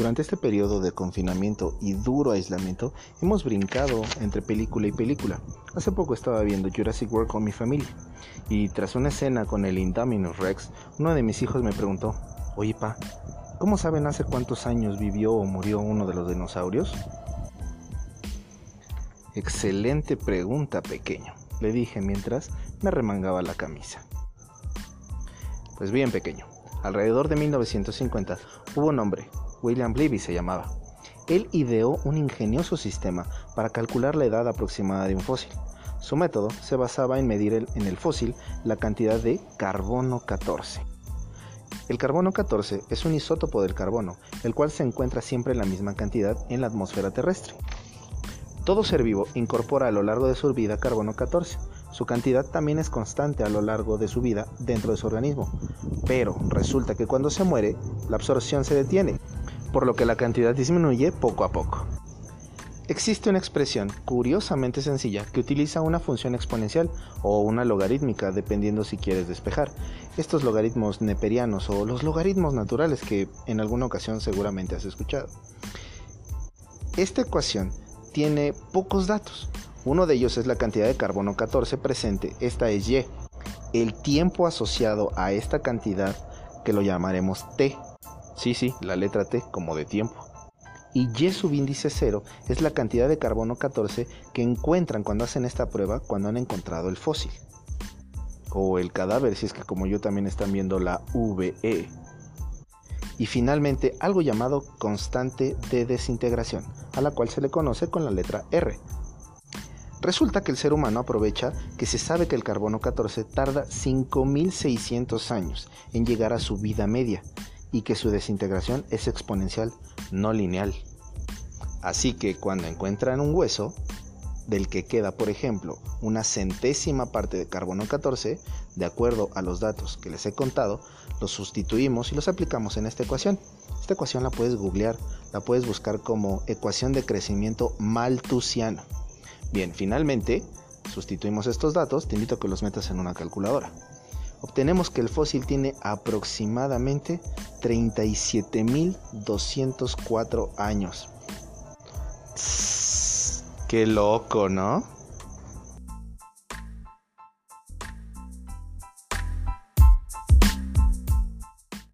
Durante este periodo de confinamiento y duro aislamiento, hemos brincado entre película y película. Hace poco estaba viendo Jurassic World con mi familia, y tras una escena con el Indominus Rex, uno de mis hijos me preguntó, Oye, pa, ¿cómo saben hace cuántos años vivió o murió uno de los dinosaurios? Excelente pregunta, pequeño, le dije mientras me remangaba la camisa. Pues bien, pequeño, alrededor de 1950 hubo un hombre, William Levy se llamaba. Él ideó un ingenioso sistema para calcular la edad aproximada de un fósil. Su método se basaba en medir en el fósil la cantidad de carbono 14. El carbono 14 es un isótopo del carbono, el cual se encuentra siempre en la misma cantidad en la atmósfera terrestre. Todo ser vivo incorpora a lo largo de su vida carbono 14. Su cantidad también es constante a lo largo de su vida dentro de su organismo, pero resulta que cuando se muere, la absorción se detiene por lo que la cantidad disminuye poco a poco. Existe una expresión curiosamente sencilla que utiliza una función exponencial o una logarítmica dependiendo si quieres despejar. Estos logaritmos neperianos o los logaritmos naturales que en alguna ocasión seguramente has escuchado. Esta ecuación tiene pocos datos. Uno de ellos es la cantidad de carbono 14 presente, esta es Y. El tiempo asociado a esta cantidad, que lo llamaremos T, Sí, sí, la letra T como de tiempo. Y Y subíndice 0 es la cantidad de carbono 14 que encuentran cuando hacen esta prueba cuando han encontrado el fósil. O el cadáver, si es que como yo también están viendo la VE. Y finalmente algo llamado constante de desintegración, a la cual se le conoce con la letra R. Resulta que el ser humano aprovecha que se sabe que el carbono 14 tarda 5600 años en llegar a su vida media y que su desintegración es exponencial, no lineal. Así que cuando encuentran un hueso, del que queda, por ejemplo, una centésima parte de carbono 14, de acuerdo a los datos que les he contado, los sustituimos y los aplicamos en esta ecuación. Esta ecuación la puedes googlear, la puedes buscar como ecuación de crecimiento maltusiano. Bien, finalmente, sustituimos estos datos, te invito a que los metas en una calculadora obtenemos que el fósil tiene aproximadamente 37.204 años. qué loco, ¿no?